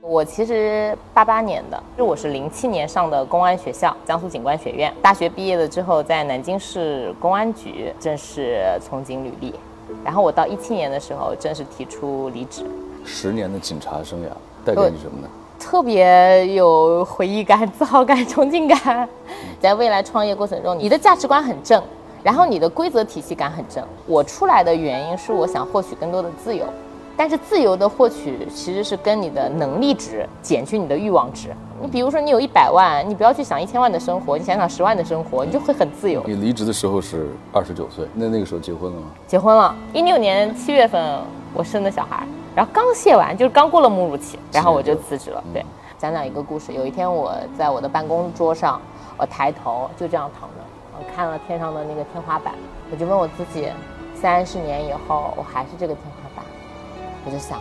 我其实八八年的，就我是零七年上的公安学校，江苏警官学院。大学毕业了之后，在南京市公安局正式从警履历。然后我到一七年的时候，正式提出离职。十年的警察生涯带给你什么呢？特别有回忆感、自豪感、憧憬感。在未来创业过程中，你的价值观很正，然后你的规则体系感很正。我出来的原因是我想获取更多的自由。但是自由的获取其实是跟你的能力值减去你的欲望值。你比如说，你有一百万，你不要去想一千万的生活，你想想十万的生活，你就会很自由。你离职的时候是二十九岁，那那个时候结婚了吗？结婚了，一六年七月份我生的小孩，然后刚卸完，就是刚过了母乳期，然后我就辞职了。对，讲讲一个故事。有一天我在我的办公桌上，我抬头就这样躺着，我看了天上的那个天花板，我就问我自己，三十年以后我还是这个天花板。我就想，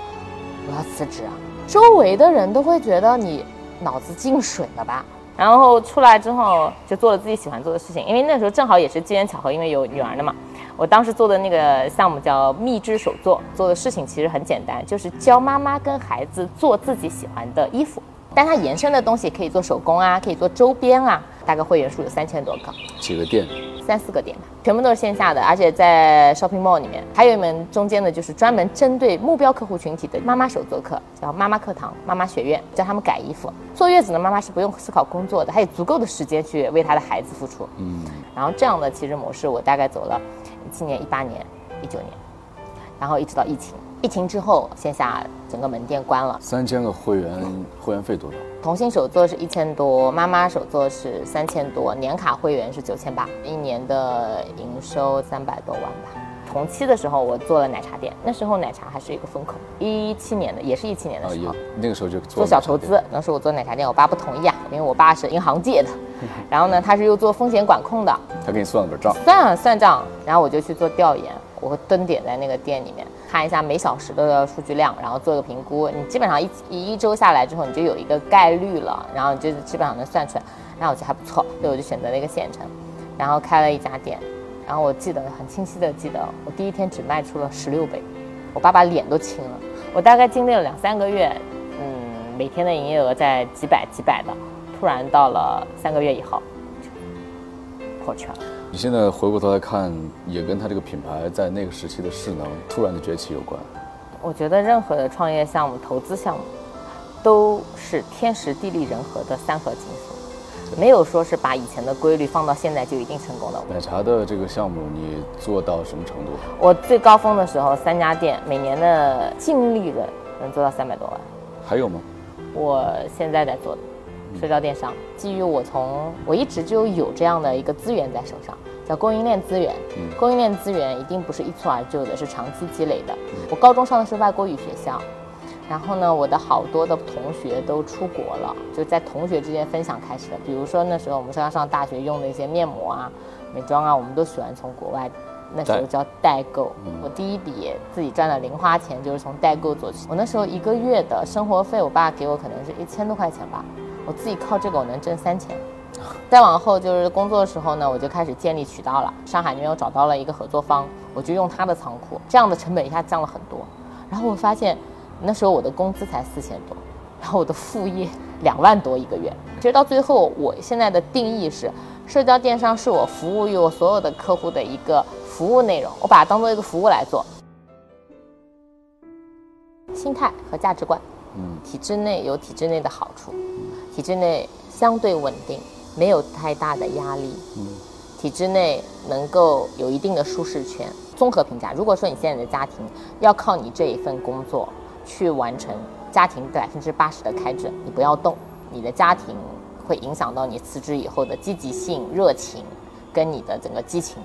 我要辞职啊！周围的人都会觉得你脑子进水了吧？然后出来之后就做了自己喜欢做的事情，因为那时候正好也是机缘巧合，因为有女儿了嘛。我当时做的那个项目叫“蜜汁手作”，做的事情其实很简单，就是教妈妈跟孩子做自己喜欢的衣服。但它延伸的东西可以做手工啊，可以做周边啊。大概会员数有三千多个，几个店？三四个店吧，全部都是线下的，而且在 shopping mall 里面。还有一门中间的，就是专门针对目标客户群体的妈妈手作课，叫妈妈课堂、妈妈学院，教他们改衣服。坐月子的妈妈是不用思考工作的，她有足够的时间去为她的孩子付出。嗯，然后这样的其实模式，我大概走了一七年、一八年、一九年，然后一直到疫情。疫情之后，线下整个门店关了。三千个会员，会员费多少？童心手作是一千多，妈妈手作是三千多，年卡会员是九千八，一年的营收三百多万吧。同期的时候，我做了奶茶店，那时候奶茶还是一个风口。一七年的，也是一七年的时候，那个时候就做小投资。当时我做奶茶店，我爸不同意啊，因为我爸是银行界的，然后呢，他是又做风险管控的，他给你算了本账，算算账，然后我就去做调研。我会蹲点在那个店里面看一下每小时的数据量，然后做个评估。你基本上一一周下来之后，你就有一个概率了，然后你就基本上能算出来。那我觉得还不错，所以我就选择了一个县城，然后开了一家店。然后我记得很清晰的记得，我第一天只卖出了十六杯，我爸爸脸都青了。我大概经历了两三个月，嗯，每天的营业额在几百几百的，突然到了三个月以后，就破圈了。你现在回过头来看，也跟他这个品牌在那个时期的势能突然的崛起有关。我觉得任何的创业项目、投资项目，都是天时地利人和的三合金素，没有说是把以前的规律放到现在就一定成功的。奶茶的这个项目，你做到什么程度？我最高峰的时候，三家店每年的净利润能做到三百多万。还有吗？我现在在做的。社交电商基于我从我一直就有这样的一个资源在手上，叫供应链资源。供应链资源一定不是一蹴而就的，是长期积累的。我高中上的是外国语学校，然后呢，我的好多的同学都出国了，就在同学之间分享开始的。比如说那时候我们上上大学用的一些面膜啊、美妆啊，我们都喜欢从国外，那时候叫代购。我第一笔自己赚的零花钱就是从代购做起。我那时候一个月的生活费，我爸给我可能是一千多块钱吧。我自己靠这个我能挣三千，再往后就是工作的时候呢，我就开始建立渠道了。上海那边我找到了一个合作方，我就用他的仓库，这样的成本一下降了很多。然后我发现，那时候我的工资才四千多，然后我的副业两万多一个月。其实到最后，我现在的定义是，社交电商是我服务于我所有的客户的一个服务内容，我把它当做一个服务来做。心态和价值观，嗯，体制内有体制内的好处。体制内相对稳定，没有太大的压力。嗯，体制内能够有一定的舒适圈。综合评价，如果说你现在的家庭要靠你这一份工作去完成家庭百分之八十的开支，你不要动，你的家庭会影响到你辞职以后的积极性、热情，跟你的整个激情。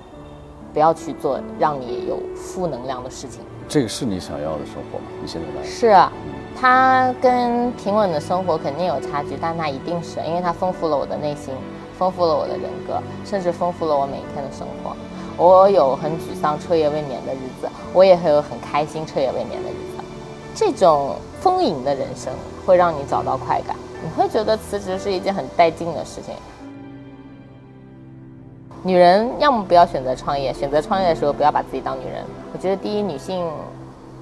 不要去做让你有负能量的事情。这个是你想要的生活吗？你现在来是。它跟平稳的生活肯定有差距，但它一定是因为它丰富了我的内心，丰富了我的人格，甚至丰富了我每一天的生活。我有很沮丧、彻夜未眠的日子，我也会有很开心、彻夜未眠的日子。这种丰盈的人生会让你找到快感，你会觉得辞职是一件很带劲的事情。女人要么不要选择创业，选择创业的时候不要把自己当女人。我觉得第一，女性。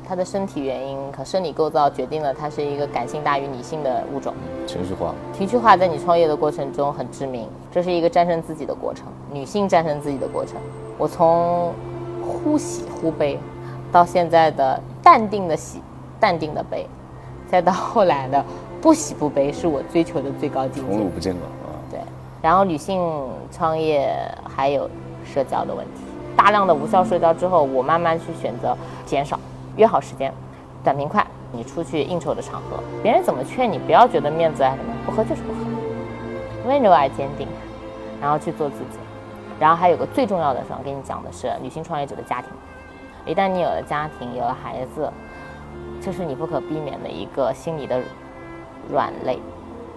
她的身体原因和生理构造决定了她是一个感性大于理性的物种。情绪化，情绪化在你创业的过程中很致命，这是一个战胜自己的过程，女性战胜自己的过程。我从忽喜忽悲，到现在的淡定的喜，淡定的悲，再到后来的不喜不悲，是我追求的最高境界。宠辱不惊了啊！对，然后女性创业还有社交的问题，大量的无效社交之后，我慢慢去选择减少，约好时间，短平快。你出去应酬的场合，别人怎么劝你，不要觉得面子啊什么，不喝就是不喝，温柔而坚定，然后去做自己。然后还有个最重要的，想跟你讲的是，女性创业者的家庭，一旦你有了家庭，有了孩子，这是你不可避免的一个心理的软肋。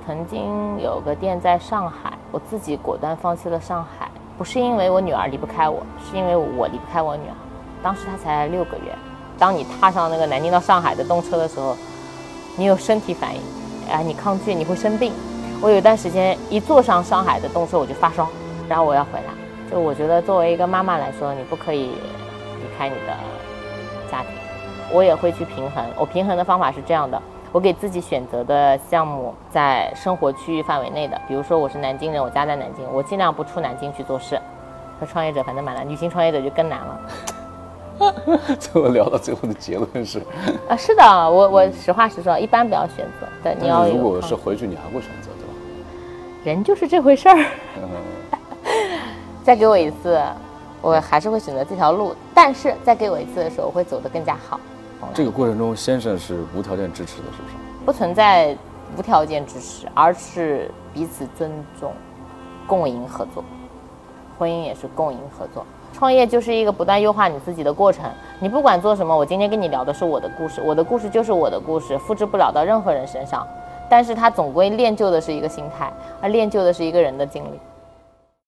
曾经有个店在上海，我自己果断放弃了上海，不是因为我女儿离不开我，是因为我离不开我女儿。当时她才六个月。当你踏上那个南京到上海的动车的时候，你有身体反应，哎，你抗拒，你会生病。我有一段时间一坐上上海的动车我就发烧，然后我要回来。就我觉得作为一个妈妈来说，你不可以离开你的家庭。我也会去平衡，我平衡的方法是这样的：我给自己选择的项目在生活区域范围内的，比如说我是南京人，我家在南京，我尽量不出南京去做事。和创业者反正蛮难，女性创业者就更难了。最后聊到最后的结论是，啊，是的，我我实话实说，一般不要选择。对，你要如果是回去，你还会选择对吧？人就是这回事儿。再给我一次，我还是会选择这条路。但是再给我一次的时候，我会走得更加好。这个过程中，先生是无条件支持的，是不是？不存在无条件支持，而是彼此尊重，共赢合作。婚姻也是共赢合作。创业就是一个不断优化你自己的过程。你不管做什么，我今天跟你聊的是我的故事，我的故事就是我的故事，复制不了到任何人身上。但是它总归练就的是一个心态，而练就的是一个人的经历。